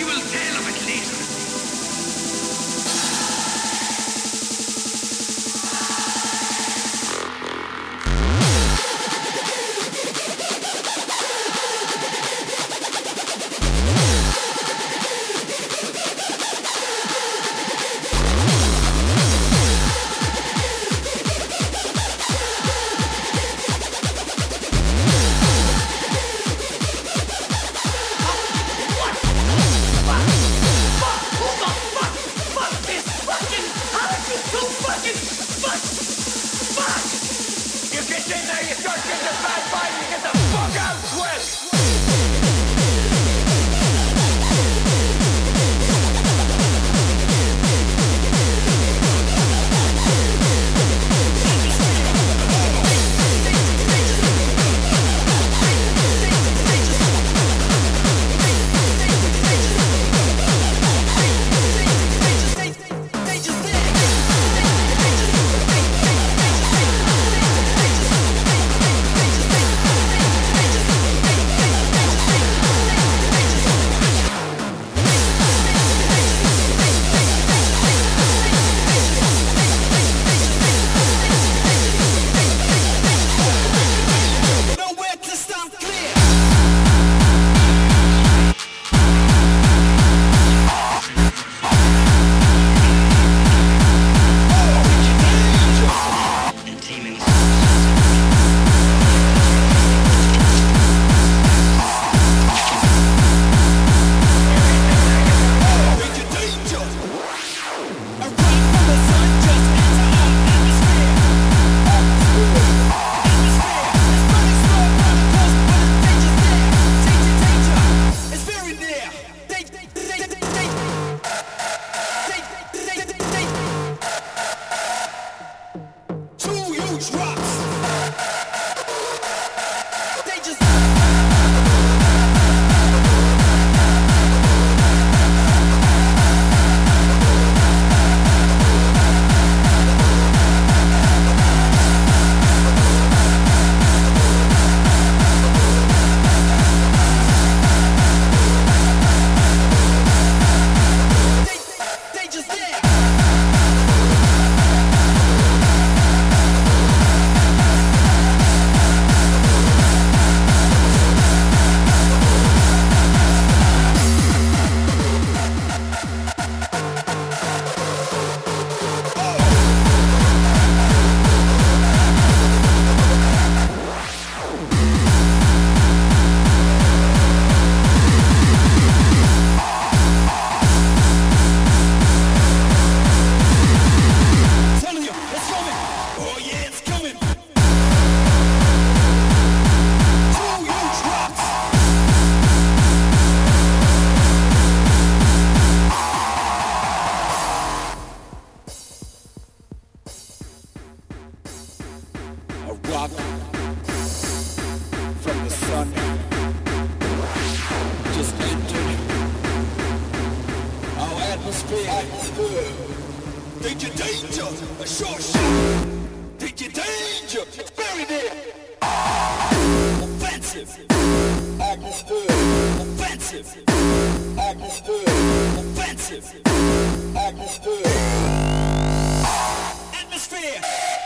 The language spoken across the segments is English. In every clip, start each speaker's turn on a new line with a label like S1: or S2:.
S1: you will tell
S2: Atmosphere.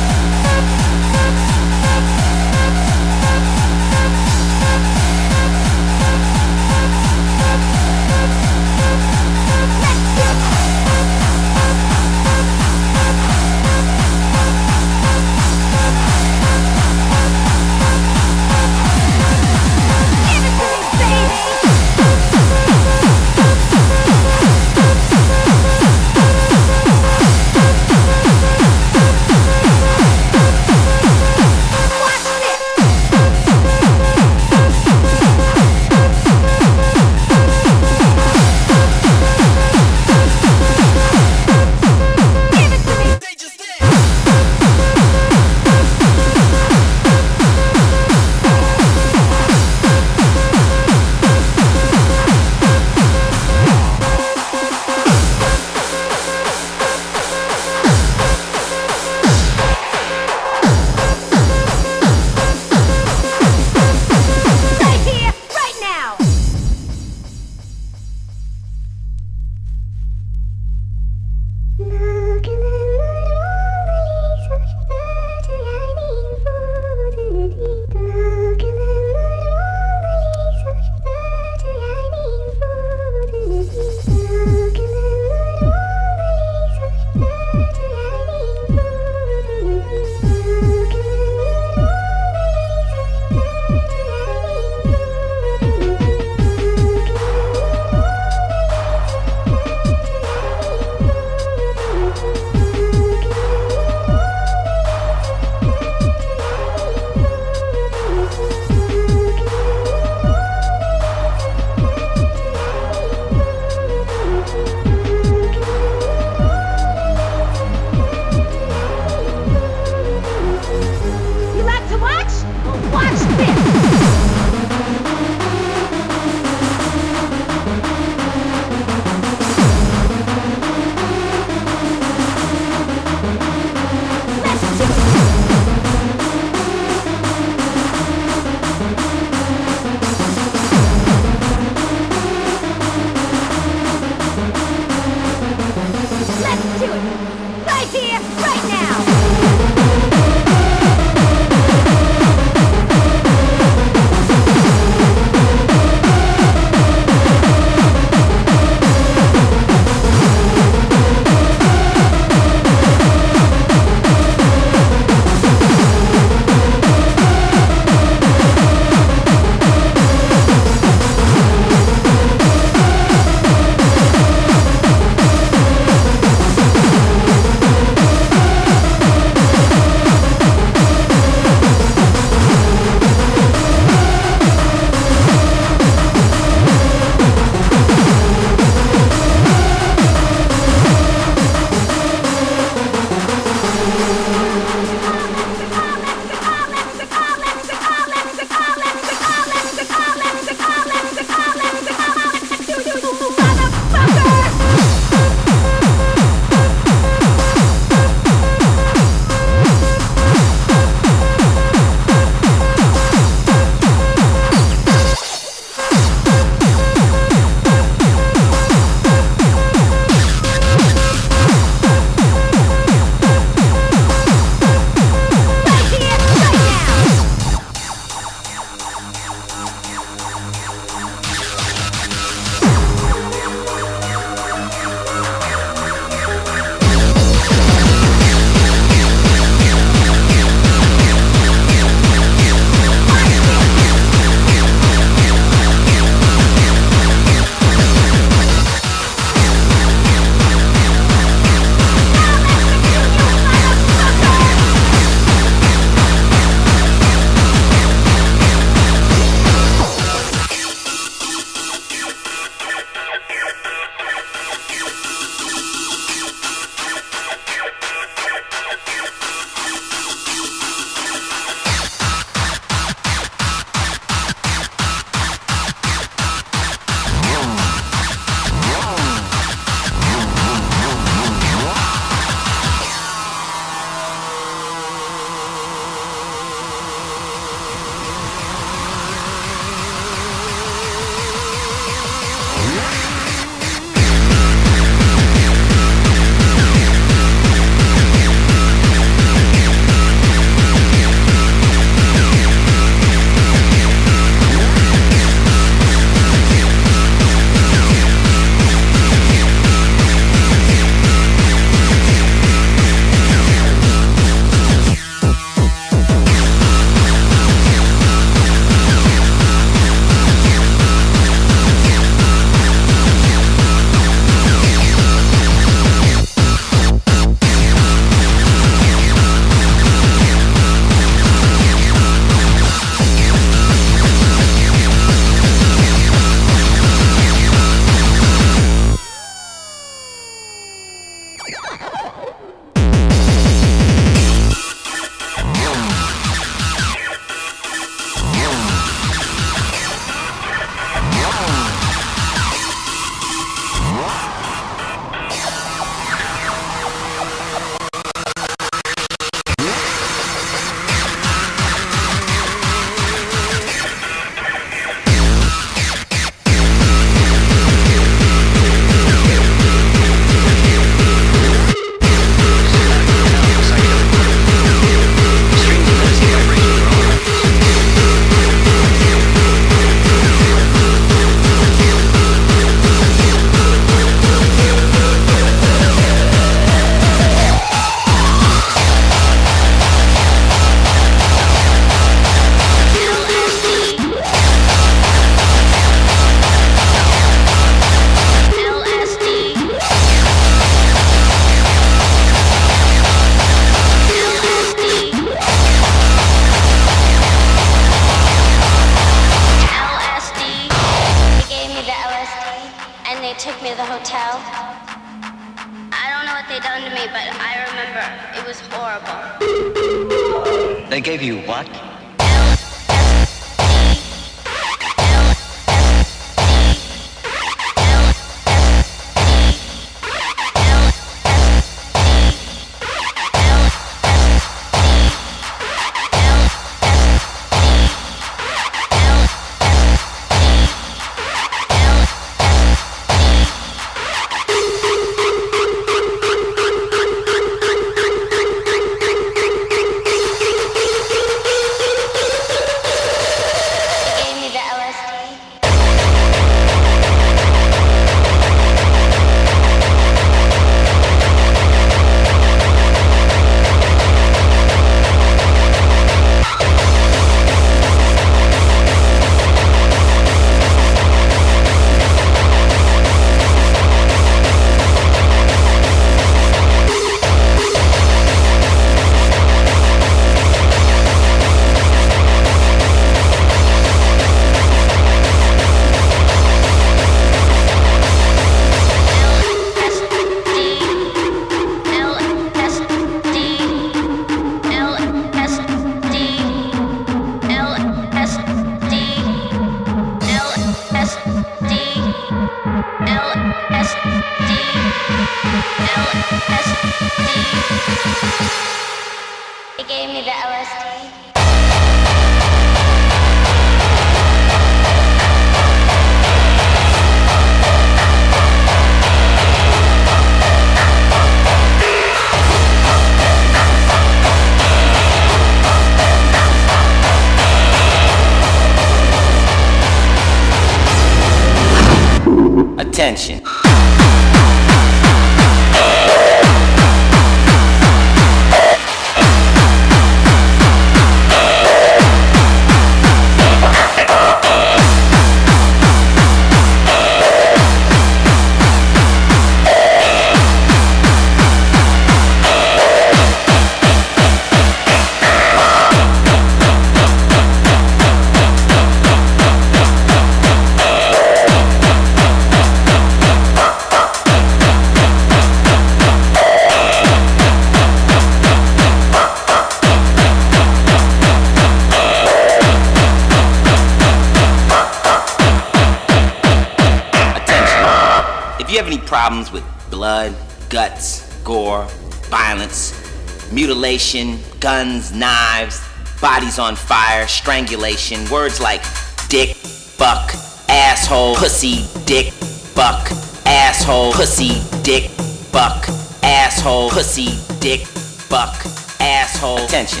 S3: Mutilation, guns, knives, bodies on fire, strangulation, words like dick, fuck, asshole, pussy, dick, fuck, asshole, pussy, dick, fuck, asshole, pussy, dick, fuck, asshole. Attention.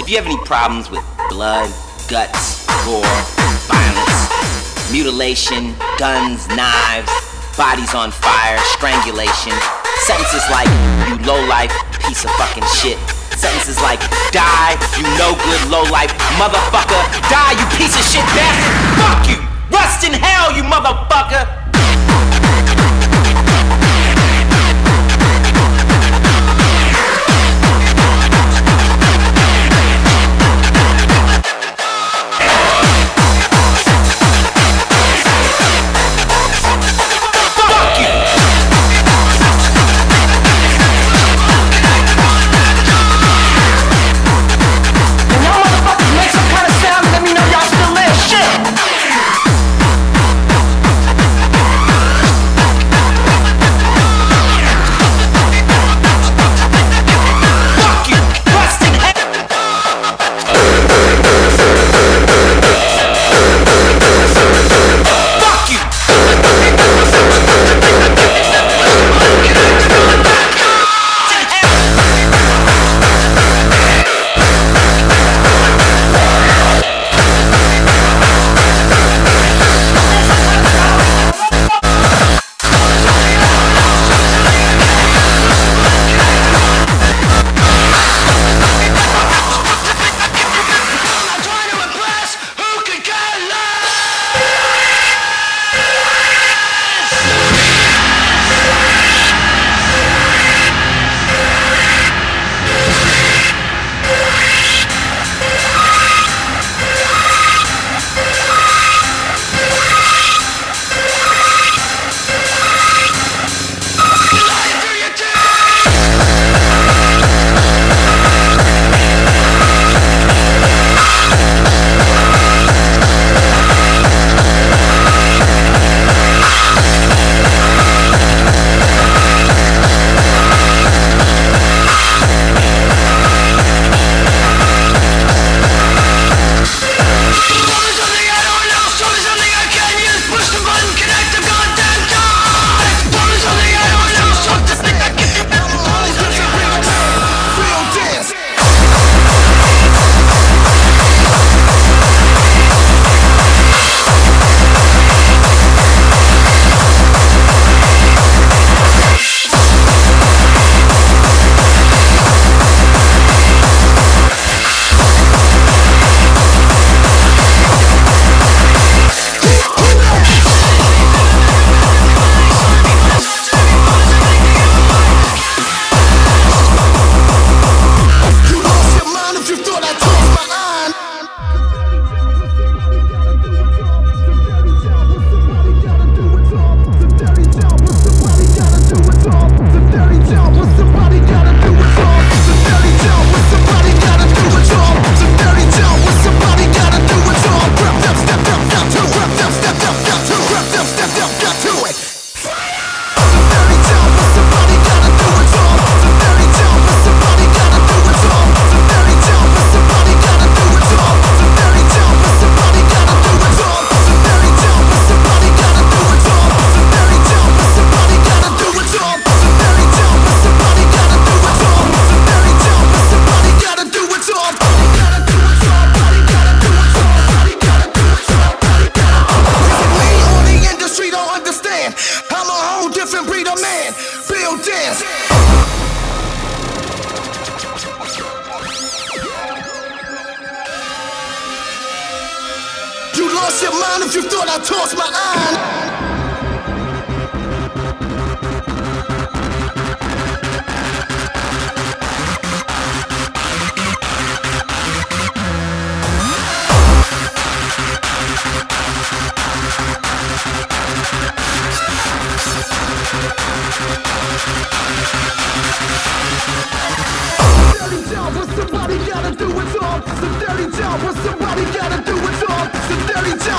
S3: If you have any problems with blood, guts, gore, violence, mutilation, guns, knives, bodies on fire, strangulation, sentences like, you low life piece of fucking shit. Sentences like, die, you no good low life motherfucker. Die, you piece of shit bastard. Fuck you. Rust in hell, you motherfucker.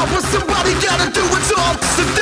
S4: Dirty job, what somebody gotta do it's all.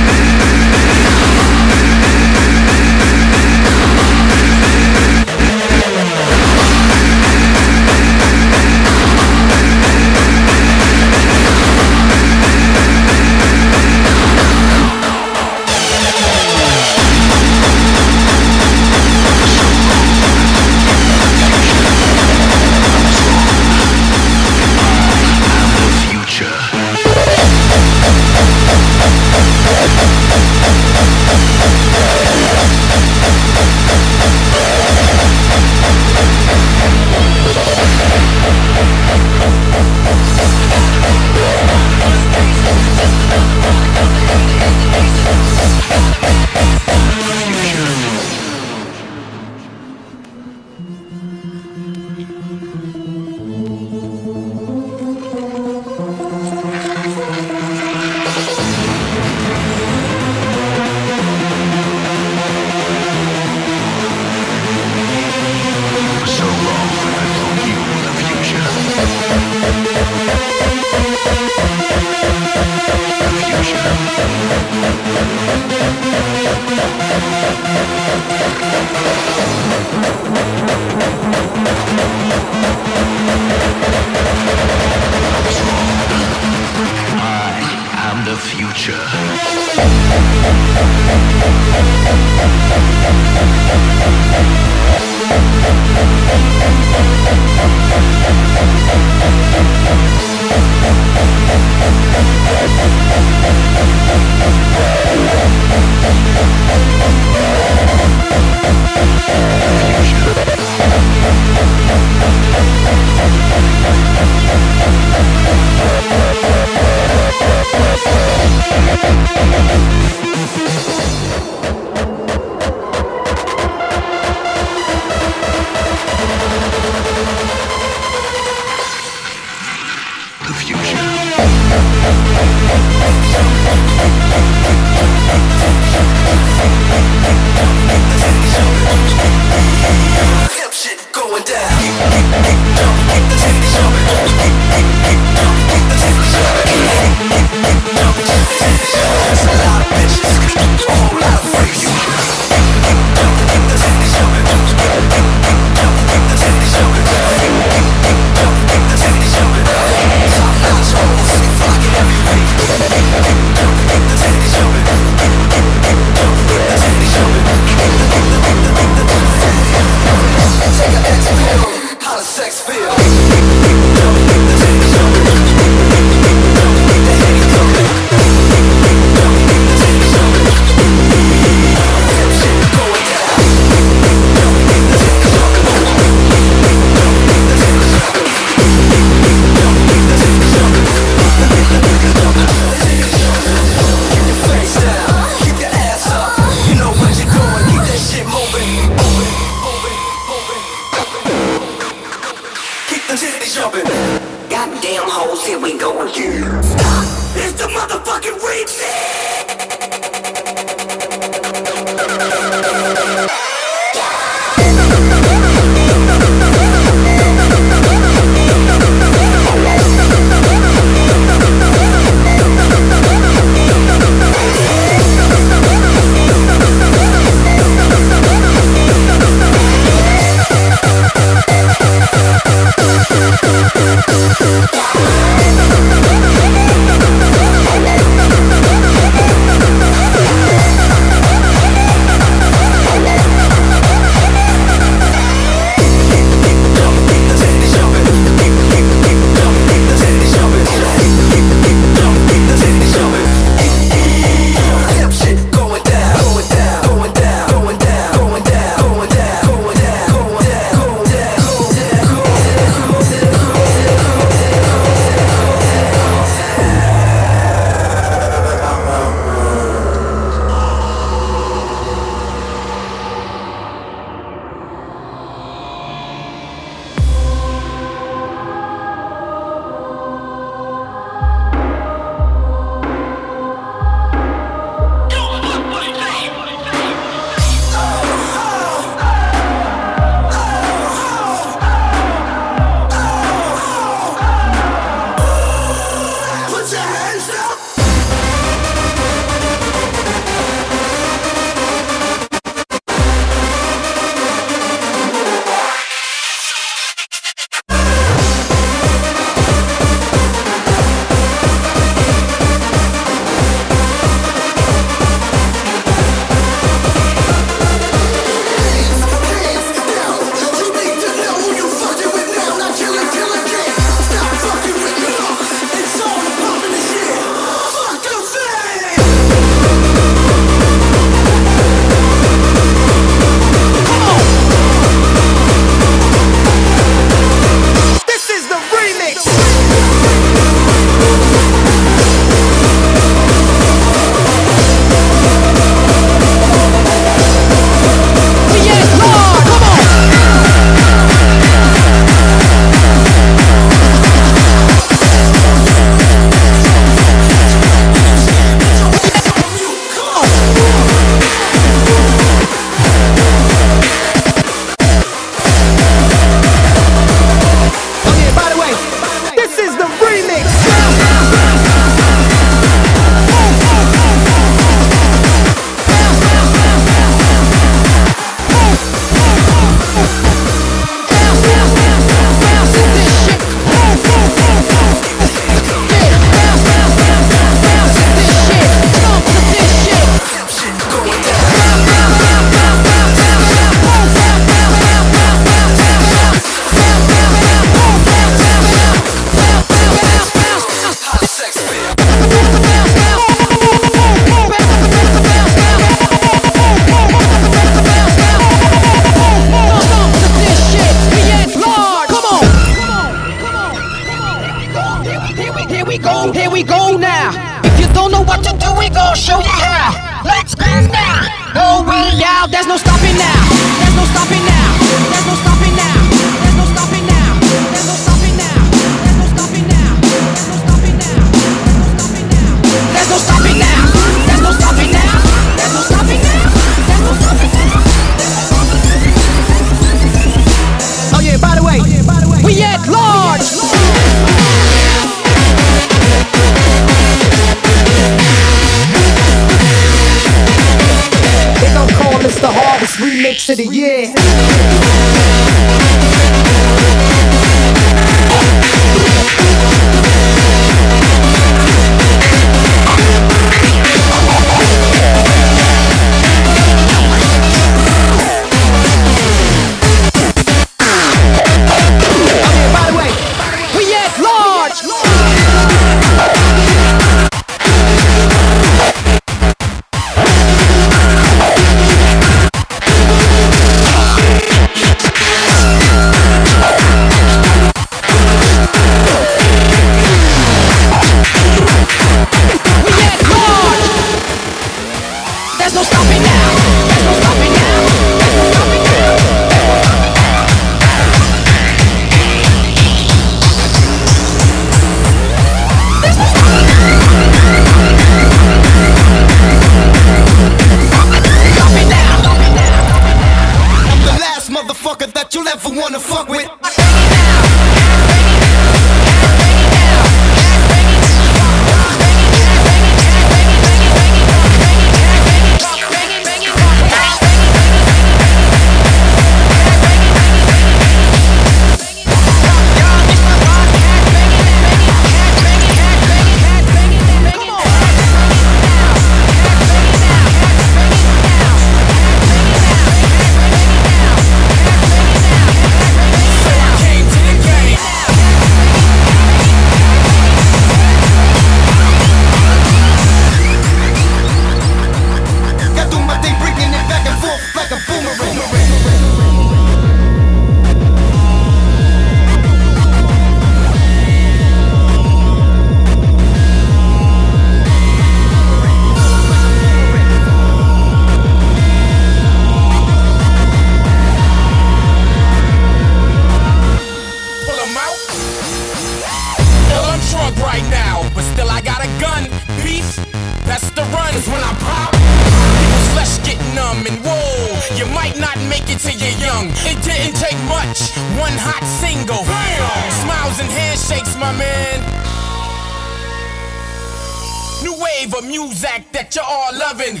S2: Of music that you're all loving.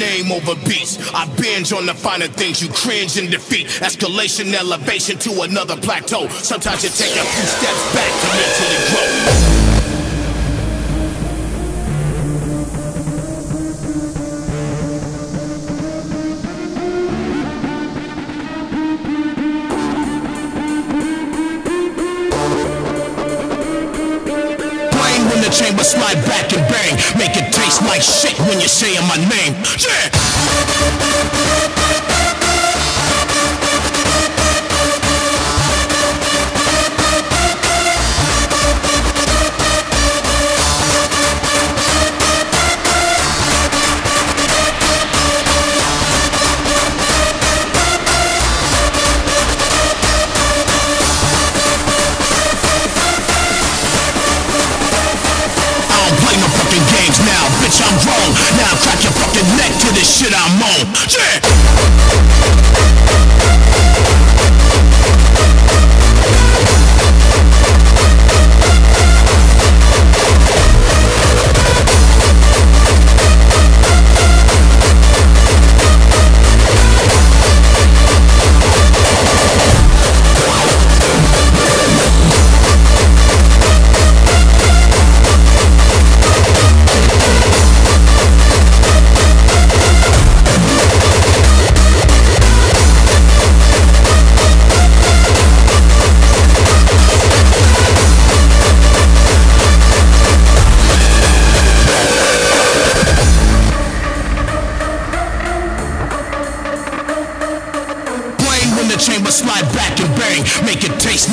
S5: Name over beats. I binge on the finer things, you cringe in defeat. Escalation, elevation to another plateau. Sometimes you take a few steps back to mentally grow. Like shit when you're saying my name. Yeah!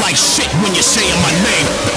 S5: Like shit when you're saying my name.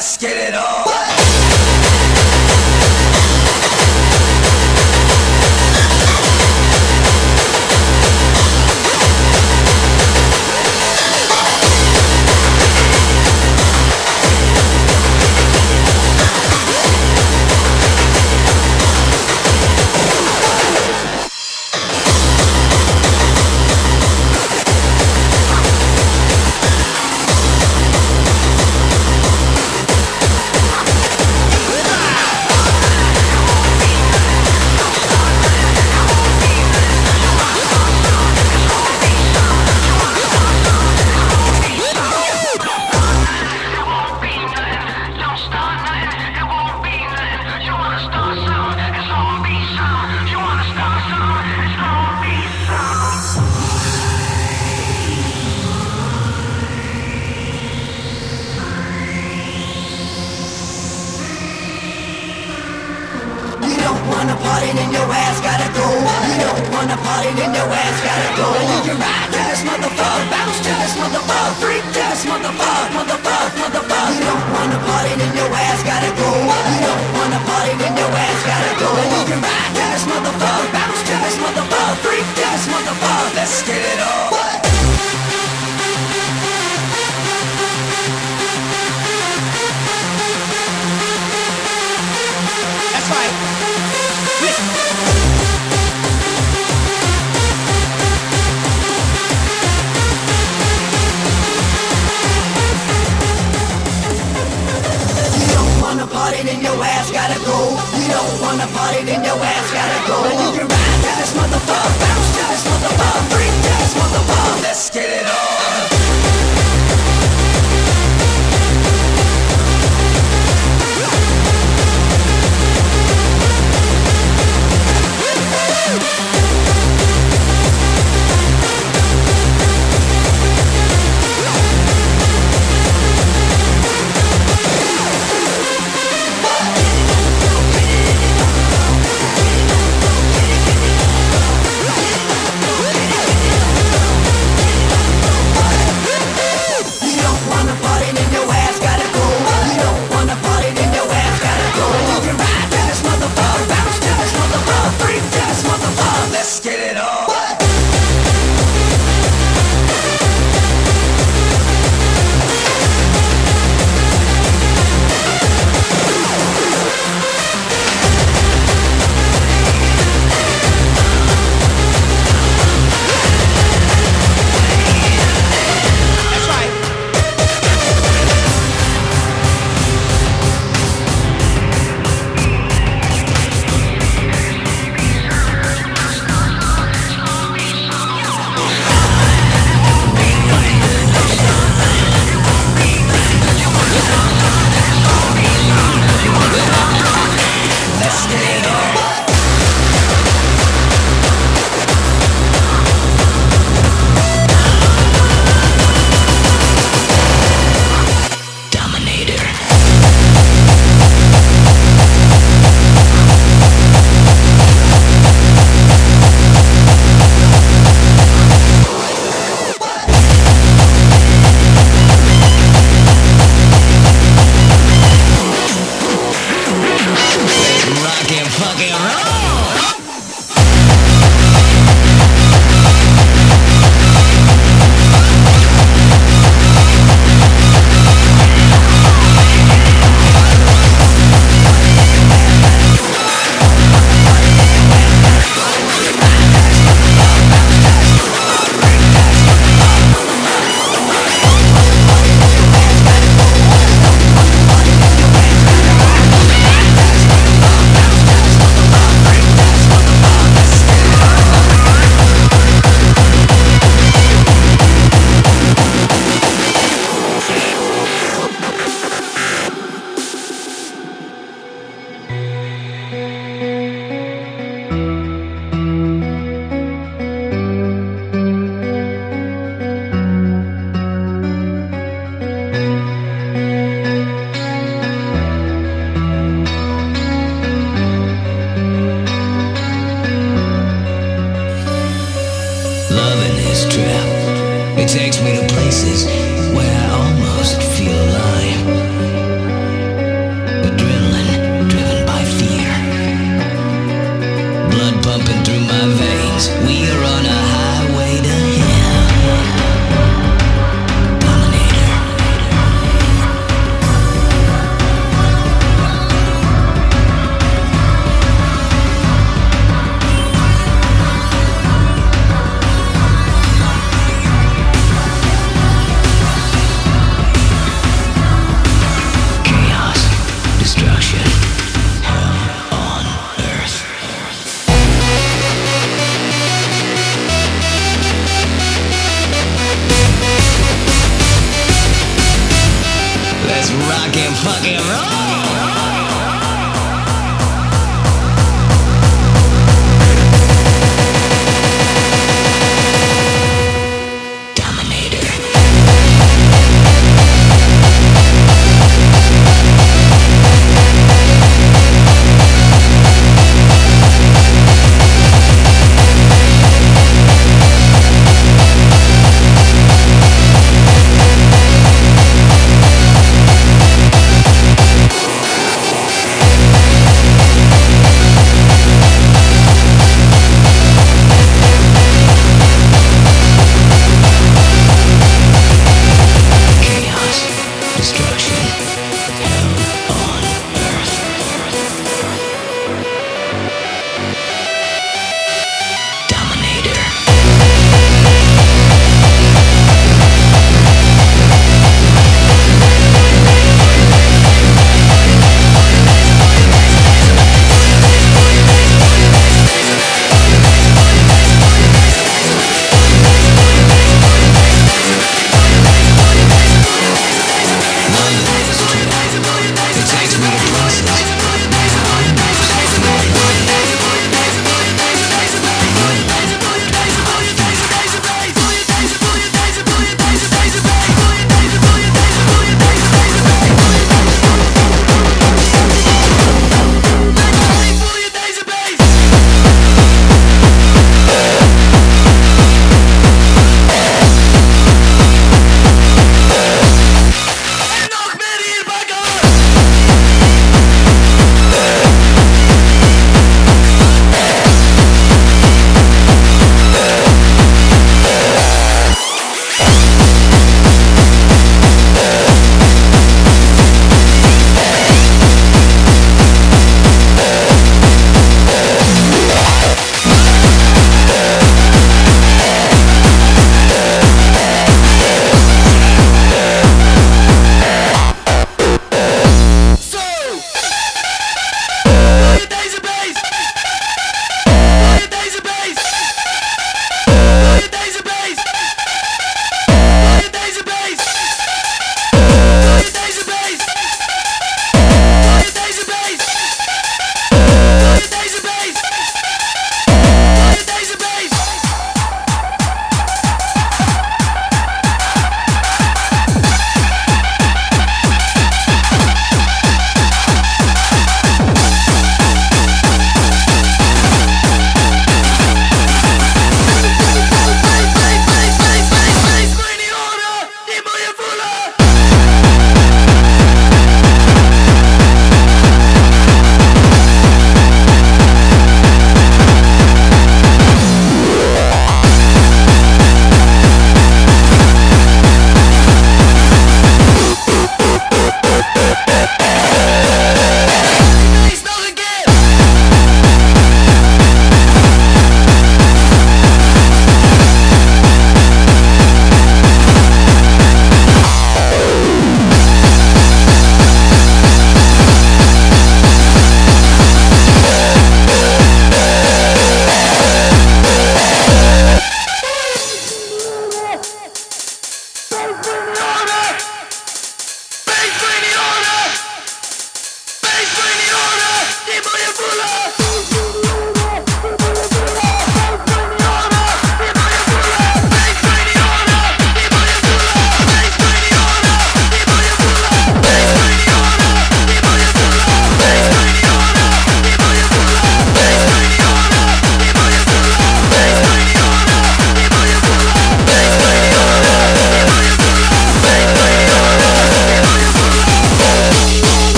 S6: Let's get it on.
S7: Fucking roll.